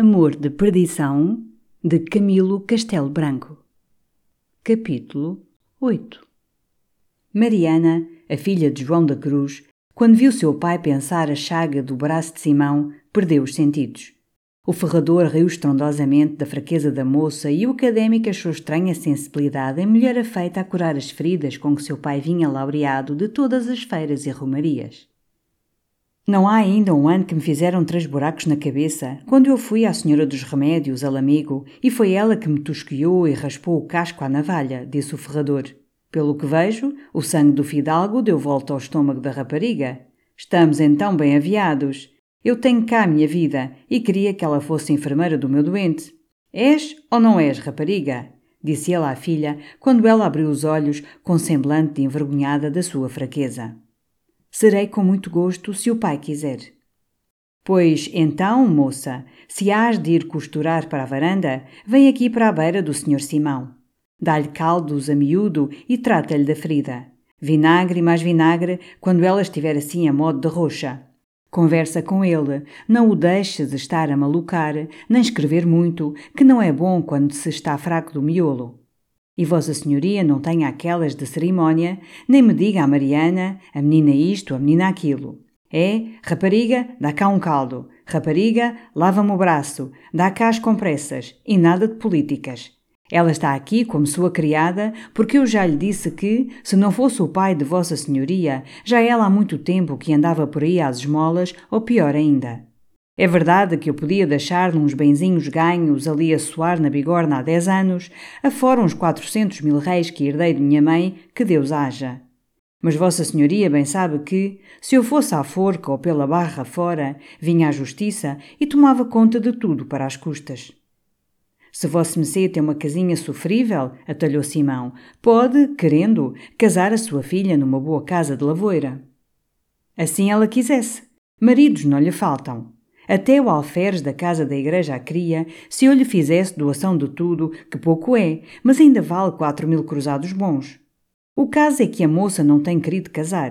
Amor de Perdição de Camilo Castelo Branco. Capítulo 8 Mariana, a filha de João da Cruz, quando viu seu pai pensar a chaga do braço de Simão, perdeu os sentidos. O ferrador riu estrondosamente da fraqueza da moça e o académico achou estranha sensibilidade em mulher afeita a curar as feridas com que seu pai vinha laureado de todas as feiras e romarias. Não há ainda um ano que me fizeram três buracos na cabeça, quando eu fui à Senhora dos Remédios, ao amigo, e foi ela que me tosquiou e raspou o casco à navalha, disse o ferrador. Pelo que vejo, o sangue do fidalgo deu volta ao estômago da rapariga. Estamos então bem aviados. Eu tenho cá a minha vida e queria que ela fosse enfermeira do meu doente. És ou não és, rapariga? disse ele à filha, quando ela abriu os olhos com semblante de envergonhada da sua fraqueza. Serei com muito gosto se o pai quiser. Pois então, moça, se hás de ir costurar para a varanda, vem aqui para a beira do senhor Simão. Dá-lhe caldos a miúdo e trata-lhe da ferida. Vinagre e mais vinagre quando ela estiver assim a modo de roxa. Conversa com ele, não o deixes estar a malucar, nem escrever muito, que não é bom quando se está fraco do miolo. E Vossa Senhoria não tenha aquelas de cerimónia, nem me diga a Mariana, a menina isto, a menina aquilo. É, rapariga, dá cá um caldo. Rapariga, lava-me o braço. Dá cá as compressas. E nada de políticas. Ela está aqui como sua criada, porque eu já lhe disse que, se não fosse o pai de Vossa Senhoria, já ela há muito tempo que andava por aí às esmolas, ou pior ainda. É verdade que eu podia deixar-lhe uns benzinhos ganhos ali a soar na bigorna há dez anos, afora uns quatrocentos mil réis que herdei de minha mãe, que Deus haja. Mas Vossa Senhoria bem sabe que, se eu fosse à forca ou pela barra fora, vinha à justiça e tomava conta de tudo para as custas. Se Vossa Mecê tem uma casinha sofrível, atalhou Simão, pode, querendo, casar a sua filha numa boa casa de lavoura. Assim ela quisesse. Maridos não lhe faltam. Até o alferes da casa da igreja a cria, se eu lhe fizesse doação de tudo, que pouco é, mas ainda vale quatro mil cruzados bons. O caso é que a moça não tem querido casar.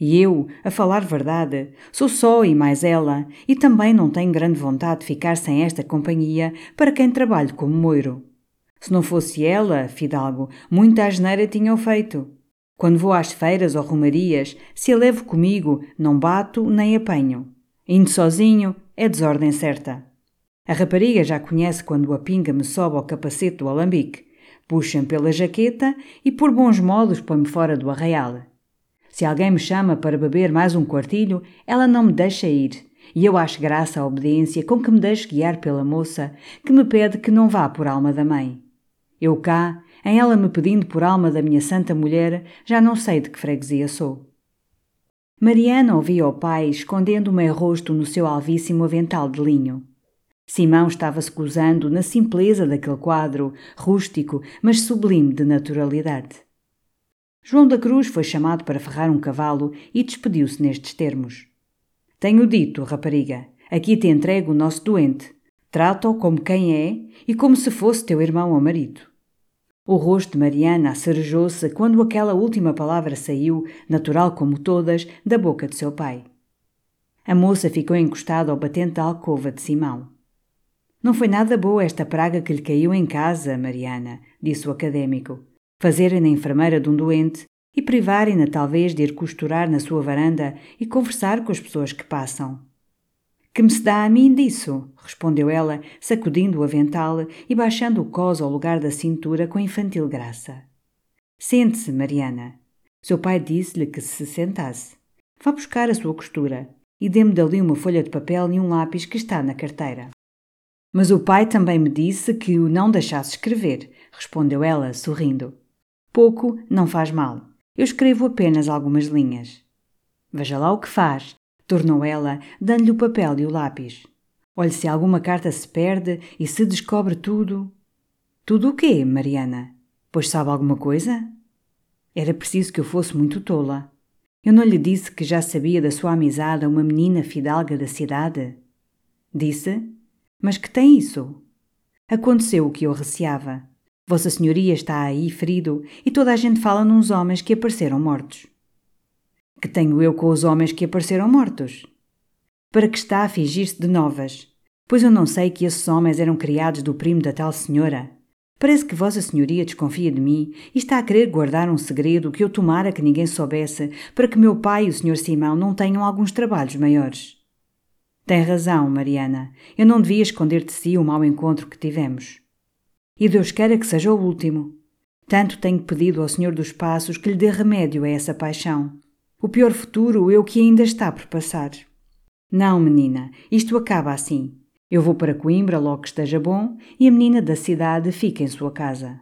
E eu, a falar verdade, sou só e mais ela, e também não tenho grande vontade de ficar sem esta companhia para quem trabalho como moiro. Se não fosse ela, Fidalgo, muita asneira tinham feito. Quando vou às feiras ou romarias, se a levo comigo, não bato nem apanho. Indo sozinho, é desordem certa. A rapariga já conhece quando a pinga me sobe ao capacete do alambique. Puxa-me pela jaqueta e, por bons modos, põe-me fora do arraial. Se alguém me chama para beber mais um quartilho, ela não me deixa ir. E eu acho graça à obediência com que me deixo guiar pela moça, que me pede que não vá por alma da mãe. Eu cá, em ela me pedindo por alma da minha santa mulher, já não sei de que freguesia sou. Mariana ouvia o pai escondendo o meio rosto no seu alvíssimo avental de linho. Simão estava-se gozando na simpleza daquele quadro, rústico, mas sublime de naturalidade. João da Cruz foi chamado para ferrar um cavalo e despediu-se nestes termos. Tenho dito, rapariga, aqui te entrego o nosso doente. Trata-o como quem é e como se fosse teu irmão ou marido. O rosto de Mariana acerejou-se quando aquela última palavra saiu, natural como todas, da boca de seu pai. A moça ficou encostada ao batente da alcova de Simão. Não foi nada boa esta praga que lhe caiu em casa, Mariana, disse o académico. Fazerem-na enfermeira de um doente e privarem-na talvez de ir costurar na sua varanda e conversar com as pessoas que passam. Que me se dá a mim disso? respondeu ela, sacudindo o avental e baixando o cós ao lugar da cintura com infantil graça. Sente-se, Mariana. Seu pai disse-lhe que se sentasse. Vá buscar a sua costura e dê-me dali uma folha de papel e um lápis que está na carteira. Mas o pai também me disse que o não deixasse escrever, respondeu ela, sorrindo. Pouco não faz mal. Eu escrevo apenas algumas linhas. Veja lá o que faz, tornou ela, dando-lhe o papel e o lápis. Olhe se alguma carta se perde e se descobre tudo. Tudo o quê, Mariana? Pois sabe alguma coisa? Era preciso que eu fosse muito tola. Eu não lhe disse que já sabia da sua amizade a uma menina fidalga da cidade? Disse? Mas que tem isso? Aconteceu o que eu receava. Vossa Senhoria está aí ferido e toda a gente fala nos homens que apareceram mortos. Que tenho eu com os homens que apareceram mortos? Para que está a fingir-se de novas? Pois eu não sei que esses homens eram criados do primo da tal senhora. Parece que Vossa Senhoria desconfia de mim e está a querer guardar um segredo que eu tomara que ninguém soubesse, para que meu pai e o Sr. Simão não tenham alguns trabalhos maiores. Tem razão, Mariana. Eu não devia esconder de si o mau encontro que tivemos. E Deus queira que seja o último. Tanto tenho pedido ao Senhor dos Passos que lhe dê remédio a essa paixão. O pior futuro é o que ainda está por passar. Não, menina, isto acaba assim. Eu vou para Coimbra logo que esteja bom e a menina da cidade fica em sua casa.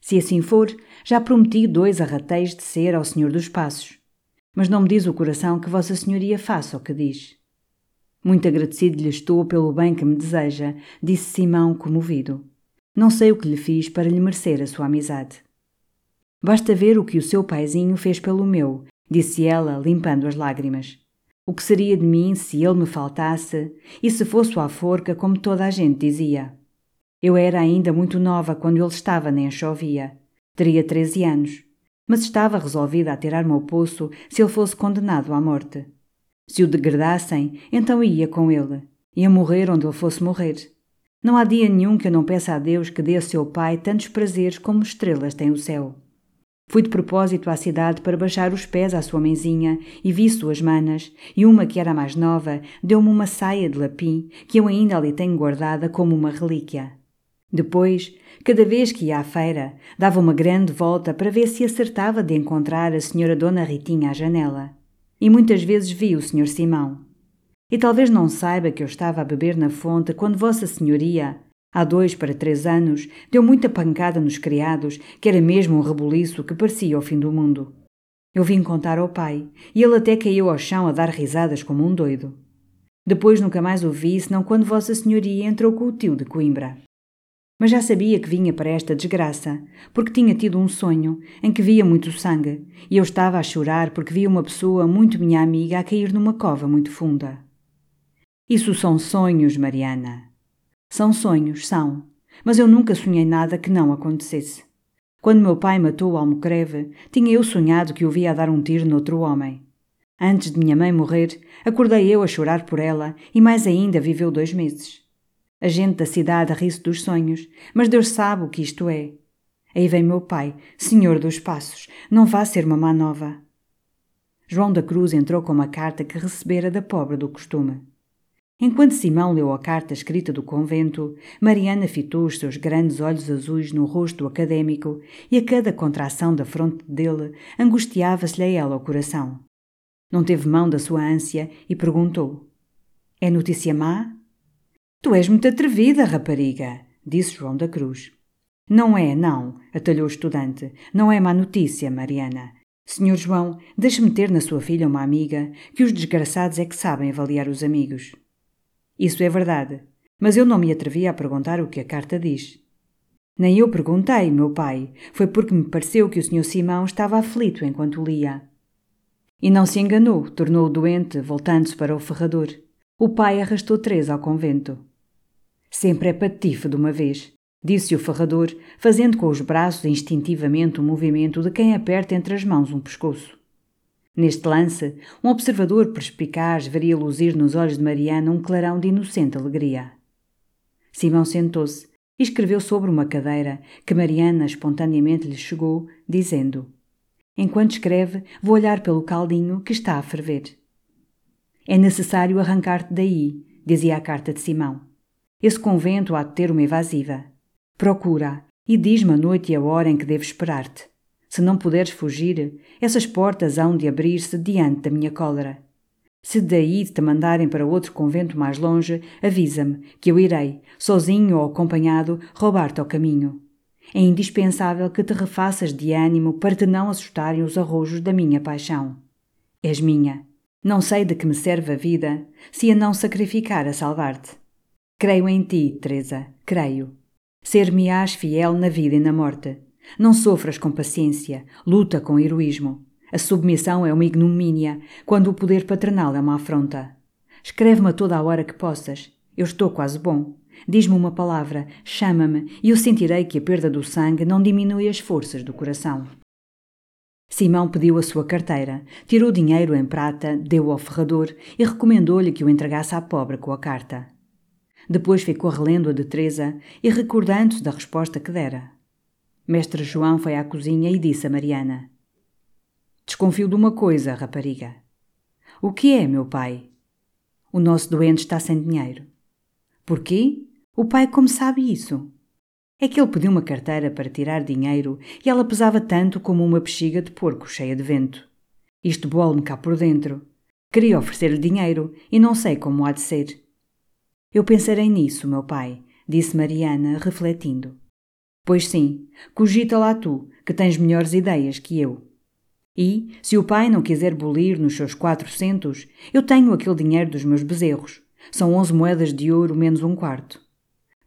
Se assim for, já prometi dois arrateios de ser ao Senhor dos Passos. Mas não me diz o coração que Vossa Senhoria faça o que diz. Muito agradecido lhe estou pelo bem que me deseja, disse Simão comovido. Não sei o que lhe fiz para lhe merecer a sua amizade. Basta ver o que o seu paizinho fez pelo meu, disse ela, limpando as lágrimas. O que seria de mim se ele me faltasse e se fosse à forca, como toda a gente dizia? Eu era ainda muito nova quando ele estava nem chovia. Teria treze anos. Mas estava resolvida a tirar-me ao poço se ele fosse condenado à morte. Se o degradassem, então ia com ele. Ia morrer onde ele fosse morrer. Não há dia nenhum que eu não peça a Deus que dê a seu pai tantos prazeres como estrelas tem o céu. Fui de propósito à cidade para baixar os pés à sua mãezinha e vi suas manas, e uma que era mais nova deu-me uma saia de lapim que eu ainda ali tenho guardada como uma relíquia. Depois, cada vez que ia à feira, dava uma grande volta para ver se acertava de encontrar a senhora Dona Ritinha à janela. E muitas vezes vi o senhor Simão. E talvez não saiba que eu estava a beber na fonte quando Vossa Senhoria, Há dois para três anos, deu muita pancada nos criados, que era mesmo um rebuliço que parecia o fim do mundo. Eu vim contar ao pai, e ele até caiu ao chão a dar risadas como um doido. Depois nunca mais o vi, senão quando Vossa Senhoria entrou com o tio de Coimbra. Mas já sabia que vinha para esta desgraça, porque tinha tido um sonho em que via muito sangue, e eu estava a chorar porque via uma pessoa muito minha amiga a cair numa cova muito funda. Isso são sonhos, Mariana. São sonhos, são. Mas eu nunca sonhei nada que não acontecesse. Quando meu pai matou o Almocreve, tinha eu sonhado que o via dar um tiro noutro homem. Antes de minha mãe morrer, acordei eu a chorar por ela e mais ainda viveu dois meses. A gente da cidade ri-se dos sonhos, mas Deus sabe o que isto é. Aí vem meu pai, senhor dos passos, não vá ser mamá nova. João da Cruz entrou com uma carta que recebera da pobre do costume. Enquanto Simão leu a carta escrita do convento, Mariana fitou os seus grandes olhos azuis no rosto académico e a cada contração da fronte dele angustiava-se-lhe a ela o coração. Não teve mão da sua ânsia e perguntou: É notícia má? Tu és muito atrevida, rapariga, disse João da Cruz. Não é, não, atalhou o estudante. Não é má notícia, Mariana. Senhor João, deixe-me ter na sua filha uma amiga, que os desgraçados é que sabem avaliar os amigos. Isso é verdade, mas eu não me atrevi a perguntar o que a carta diz. Nem eu perguntei, meu pai, foi porque me pareceu que o Sr. Simão estava aflito enquanto lia. E não se enganou, tornou doente, voltando-se para o ferrador. O pai arrastou Teresa ao convento. Sempre é patife de uma vez, disse o ferrador, fazendo com os braços instintivamente o movimento de quem aperta entre as mãos um pescoço. Neste lance, um observador perspicaz veria luzir nos olhos de Mariana um clarão de inocente alegria. Simão sentou-se e escreveu sobre uma cadeira que Mariana espontaneamente lhe chegou, dizendo: Enquanto escreve, vou olhar pelo caldinho que está a ferver. É necessário arrancar-te daí, dizia a carta de Simão. Esse convento há de ter uma evasiva. Procura e diz-me a noite e a hora em que devo esperar-te. Se não puderes fugir, essas portas hão de abrir-se diante da minha cólera. Se daí te mandarem para outro convento mais longe, avisa-me, que eu irei, sozinho ou acompanhado, roubar-te ao caminho. É indispensável que te refaças de ânimo para te não assustarem os arrojos da minha paixão. És minha. Não sei de que me serve a vida se a não sacrificar a salvar-te. Creio em ti, Teresa, creio. Ser-me-ás fiel na vida e na morte. Não sofras com paciência, luta com heroísmo. A submissão é uma ignomínia, quando o poder paternal é uma afronta. Escreve-me a toda a hora que possas. Eu estou quase bom. Diz-me uma palavra, chama-me, e eu sentirei que a perda do sangue não diminui as forças do coração. Simão pediu a sua carteira, tirou dinheiro em prata, deu ao ferrador e recomendou-lhe que o entregasse à pobre com a carta. Depois ficou relendo a de Teresa e recordando-se da resposta que dera. Mestre João foi à cozinha e disse a Mariana: Desconfio de uma coisa, rapariga. O que é, meu pai? O nosso doente está sem dinheiro. Porquê? O pai como sabe isso? É que ele pediu uma carteira para tirar dinheiro e ela pesava tanto como uma bexiga de porco cheia de vento. Isto bole-me cá por dentro. Queria oferecer-lhe dinheiro e não sei como há de ser. Eu pensarei nisso, meu pai, disse Mariana, refletindo. Pois sim, cogita lá tu, que tens melhores ideias que eu. E, se o pai não quiser bolir nos seus quatrocentos, eu tenho aquele dinheiro dos meus bezerros. São onze moedas de ouro menos um quarto.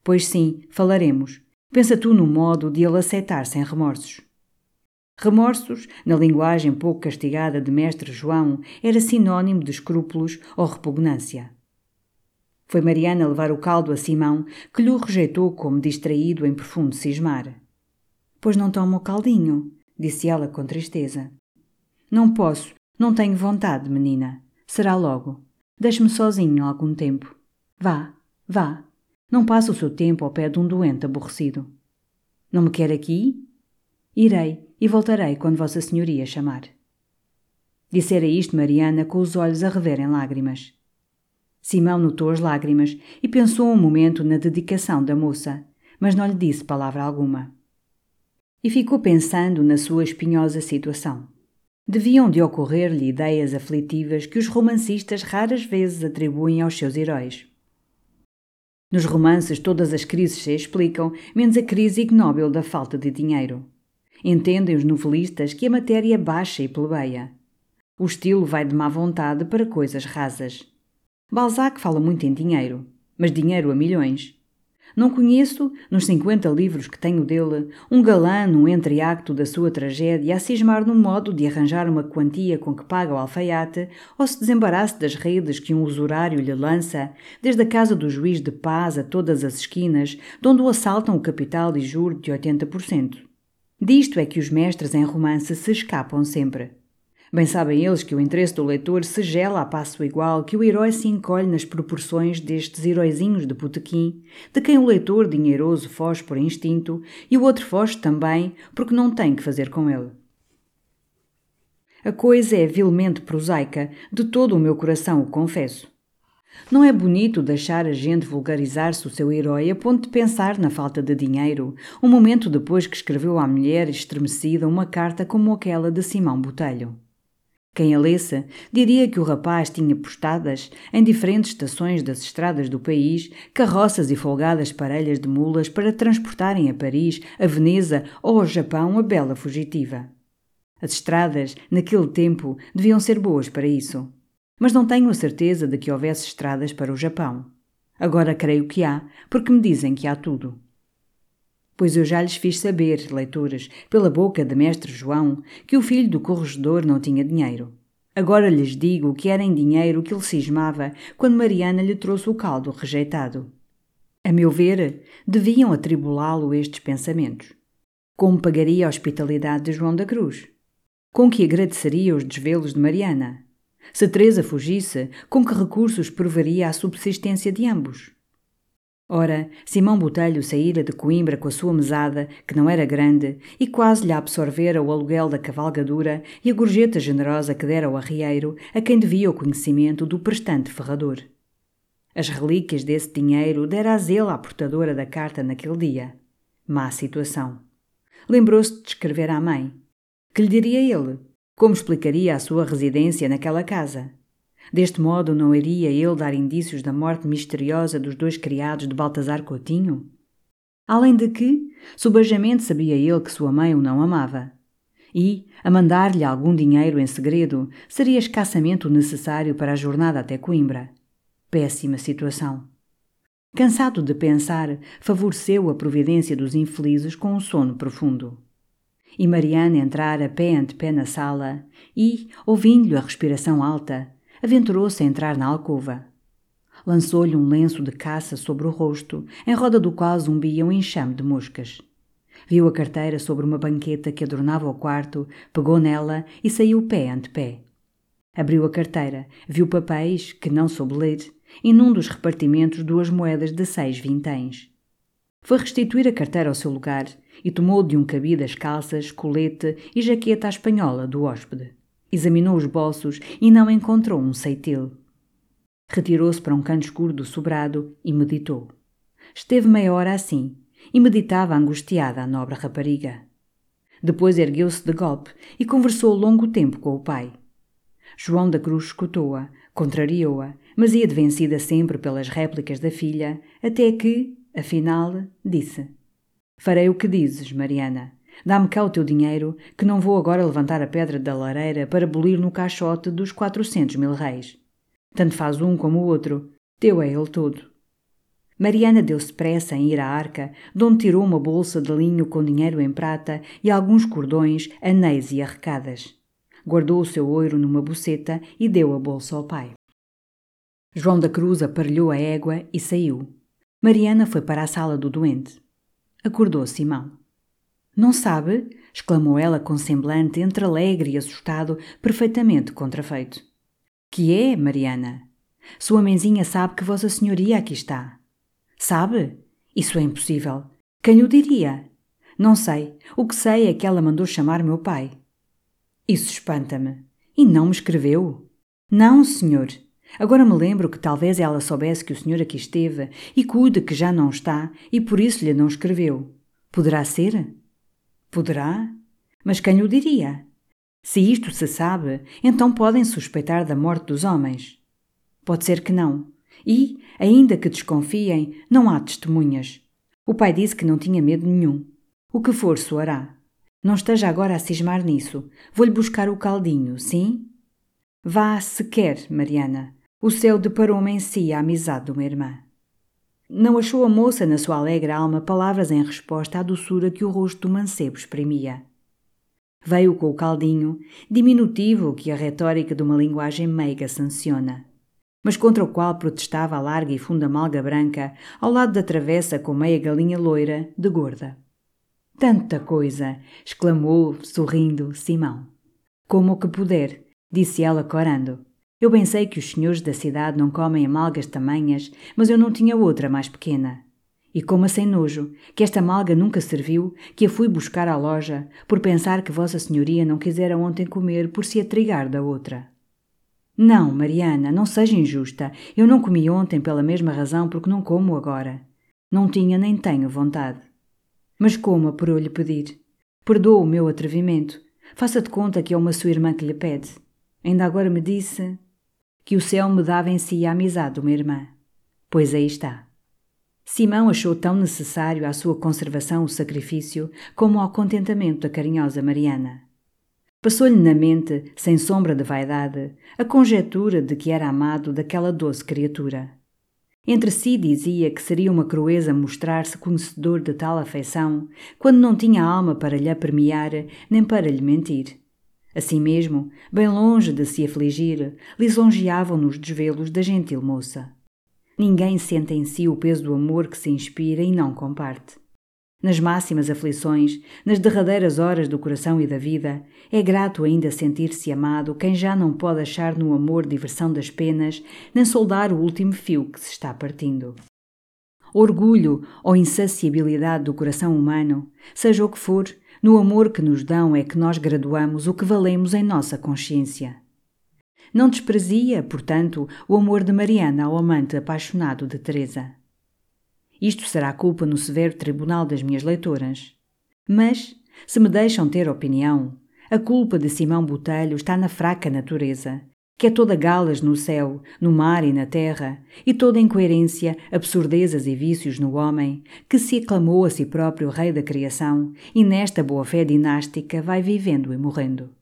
Pois sim, falaremos. Pensa tu no modo de ele aceitar sem remorsos. Remorsos, na linguagem pouco castigada de mestre João, era sinônimo de escrúpulos ou repugnância. Foi Mariana levar o caldo a Simão, que lhe o rejeitou como distraído em profundo cismar. Pois não toma o caldinho, disse ela com tristeza. Não posso, não tenho vontade, menina. Será logo. Deixe-me sozinho algum tempo. Vá, vá. Não passe o seu tempo ao pé de um doente aborrecido. Não me quer aqui? Irei e voltarei quando Vossa Senhoria chamar. Dissera isto Mariana com os olhos a rever em lágrimas. Simão notou as lágrimas e pensou um momento na dedicação da moça, mas não lhe disse palavra alguma. E ficou pensando na sua espinhosa situação. Deviam de ocorrer-lhe ideias aflitivas que os romancistas raras vezes atribuem aos seus heróis. Nos romances todas as crises se explicam, menos a crise ignóbil da falta de dinheiro. Entendem os novelistas que a matéria é baixa e plebeia. O estilo vai de má vontade para coisas rasas. Balzac fala muito em dinheiro, mas dinheiro a milhões. Não conheço, nos 50 livros que tenho dele, um galã no entreacto da sua tragédia a cismar no modo de arranjar uma quantia com que paga o alfaiate ou se desembarace das redes que um usurário lhe lança, desde a casa do juiz de paz a todas as esquinas, de onde o assaltam o capital e juro de 80%. Disto é que os mestres em romance se escapam sempre. Bem sabem eles que o interesse do leitor se gela a passo igual que o herói se encolhe nas proporções destes heróizinhos de botequim, de quem o leitor dinheiroso foge por instinto e o outro foge também porque não tem que fazer com ele. A coisa é vilmente prosaica, de todo o meu coração o confesso. Não é bonito deixar a gente vulgarizar-se o seu herói a ponto de pensar na falta de dinheiro, um momento depois que escreveu à mulher estremecida uma carta como aquela de Simão Botelho. Quem a lesse diria que o rapaz tinha postadas, em diferentes estações das estradas do país, carroças e folgadas parelhas de mulas para transportarem a Paris, a Veneza ou ao Japão a bela fugitiva. As estradas, naquele tempo, deviam ser boas para isso. Mas não tenho a certeza de que houvesse estradas para o Japão. Agora creio que há, porque me dizem que há tudo pois eu já lhes fiz saber, leitores, pela boca de mestre João, que o filho do corregedor não tinha dinheiro. Agora lhes digo que era em dinheiro que ele cismava quando Mariana lhe trouxe o caldo rejeitado. A meu ver, deviam atribulá-lo estes pensamentos. Como pagaria a hospitalidade de João da Cruz? Com que agradeceria os desvelos de Mariana? Se Teresa fugisse, com que recursos proveria a subsistência de ambos? Ora, Simão Botelho saíra de Coimbra com a sua mesada, que não era grande, e quase lhe absorvera o aluguel da cavalgadura e a gorjeta generosa que dera ao arrieiro, a quem devia o conhecimento do prestante ferrador. As relíquias desse dinheiro dera a zelo à portadora da carta naquele dia. Má situação. Lembrou-se de escrever à mãe. Que lhe diria ele? Como explicaria a sua residência naquela casa? Deste modo, não iria ele dar indícios da morte misteriosa dos dois criados de Baltazar Coutinho? Além de que, subajamente sabia ele que sua mãe o não amava. E, a mandar-lhe algum dinheiro em segredo, seria escassamente o necessário para a jornada até Coimbra. Péssima situação. Cansado de pensar, favoreceu a providência dos infelizes com um sono profundo. E Mariana entrara pé ante pé na sala e, ouvindo-lhe a respiração alta, aventurou-se a entrar na alcova. Lançou-lhe um lenço de caça sobre o rosto, em roda do qual zumbia um enxame de moscas. Viu a carteira sobre uma banqueta que adornava o quarto, pegou nela e saiu pé ante pé. Abriu a carteira, viu papéis que não soube ler, e num dos repartimentos duas moedas de seis vinténs. Foi restituir a carteira ao seu lugar e tomou de um cabide as calças, colete e jaqueta à espanhola do hóspede. Examinou os bolsos e não encontrou um ceitil. Retirou-se para um canto escuro do sobrado e meditou. Esteve meia hora assim e meditava angustiada a nobre rapariga. Depois ergueu-se de golpe e conversou longo tempo com o pai. João da Cruz escutou-a, contrariou-a, mas ia de vencida sempre pelas réplicas da filha, até que, afinal, disse: Farei o que dizes, Mariana. Dá-me cá o teu dinheiro, que não vou agora levantar a pedra da lareira para abolir no caixote dos quatrocentos mil réis. Tanto faz um como o outro. Teu é ele todo. Mariana deu-se pressa em ir à arca, de onde tirou uma bolsa de linho com dinheiro em prata e alguns cordões, anéis e arrecadas. Guardou o seu ouro numa boceta e deu a bolsa ao pai. João da Cruz aparelhou a égua e saiu. Mariana foi para a sala do doente. Acordou Simão. Não sabe? exclamou ela com semblante entre alegre e assustado, perfeitamente contrafeito. Que é, Mariana? Sua mãezinha sabe que Vossa Senhoria aqui está. Sabe? Isso é impossível. Quem o diria? Não sei. O que sei é que ela mandou chamar meu pai. Isso espanta-me. E não me escreveu? Não, senhor. Agora me lembro que talvez ela soubesse que o senhor aqui esteve e cuide que já não está e por isso lhe não escreveu. Poderá ser? Poderá? Mas quem o diria? Se isto se sabe, então podem suspeitar da morte dos homens. Pode ser que não. E, ainda que desconfiem, não há testemunhas. O pai disse que não tinha medo nenhum. O que for soará. Não esteja agora a cismar nisso. Vou-lhe buscar o caldinho, sim? Vá, se quer, Mariana. O céu deparou-me em si a amizade de uma irmã. Não achou a moça na sua alegre alma palavras em resposta à doçura que o rosto do mancebo exprimia. Veio com o caldinho, diminutivo que a retórica de uma linguagem meiga sanciona mas contra o qual protestava a larga e funda malga branca, ao lado da travessa com meia galinha loira, de gorda. Tanta coisa! exclamou, sorrindo, Simão. Como o que puder, disse ela corando. Eu bem sei que os senhores da cidade não comem amalgas tamanhas, mas eu não tinha outra mais pequena. E coma sem nojo, que esta malga nunca serviu, que a fui buscar à loja, por pensar que Vossa Senhoria não quisera ontem comer por se atrigar da outra. Não, Mariana, não seja injusta. Eu não comi ontem pela mesma razão porque não como agora. Não tinha nem tenho vontade. Mas coma por eu lhe pedir. Perdoa o meu atrevimento. Faça de conta que é uma sua irmã que lhe pede. Ainda agora me disse que o céu me dava em si a amizade de uma irmã. Pois aí está. Simão achou tão necessário à sua conservação o sacrifício como ao contentamento da carinhosa Mariana. Passou-lhe na mente, sem sombra de vaidade, a conjetura de que era amado daquela doce criatura. Entre si dizia que seria uma crueza mostrar-se conhecedor de tal afeição, quando não tinha alma para lhe apremiar, nem para lhe mentir. Assim mesmo, bem longe de se afligir, lisonjeavam nos desvelos da gentil moça. Ninguém sente em si o peso do amor que se inspira e não comparte nas máximas aflições, nas derradeiras horas do coração e da vida, é grato ainda sentir-se amado quem já não pode achar no amor diversão das penas, nem soldar o último fio que se está partindo. Orgulho ou insaciabilidade do coração humano, seja o que for, no amor que nos dão é que nós graduamos o que valemos em nossa consciência. Não desprezia, portanto, o amor de Mariana ao amante apaixonado de Teresa. Isto será culpa no severo tribunal das minhas leitoras. Mas, se me deixam ter opinião, a culpa de Simão Botelho está na fraca natureza, que é toda galas no céu, no mar e na terra, e toda incoerência, absurdezas e vícios no homem, que se aclamou a si próprio rei da criação e nesta boa-fé dinástica vai vivendo e morrendo.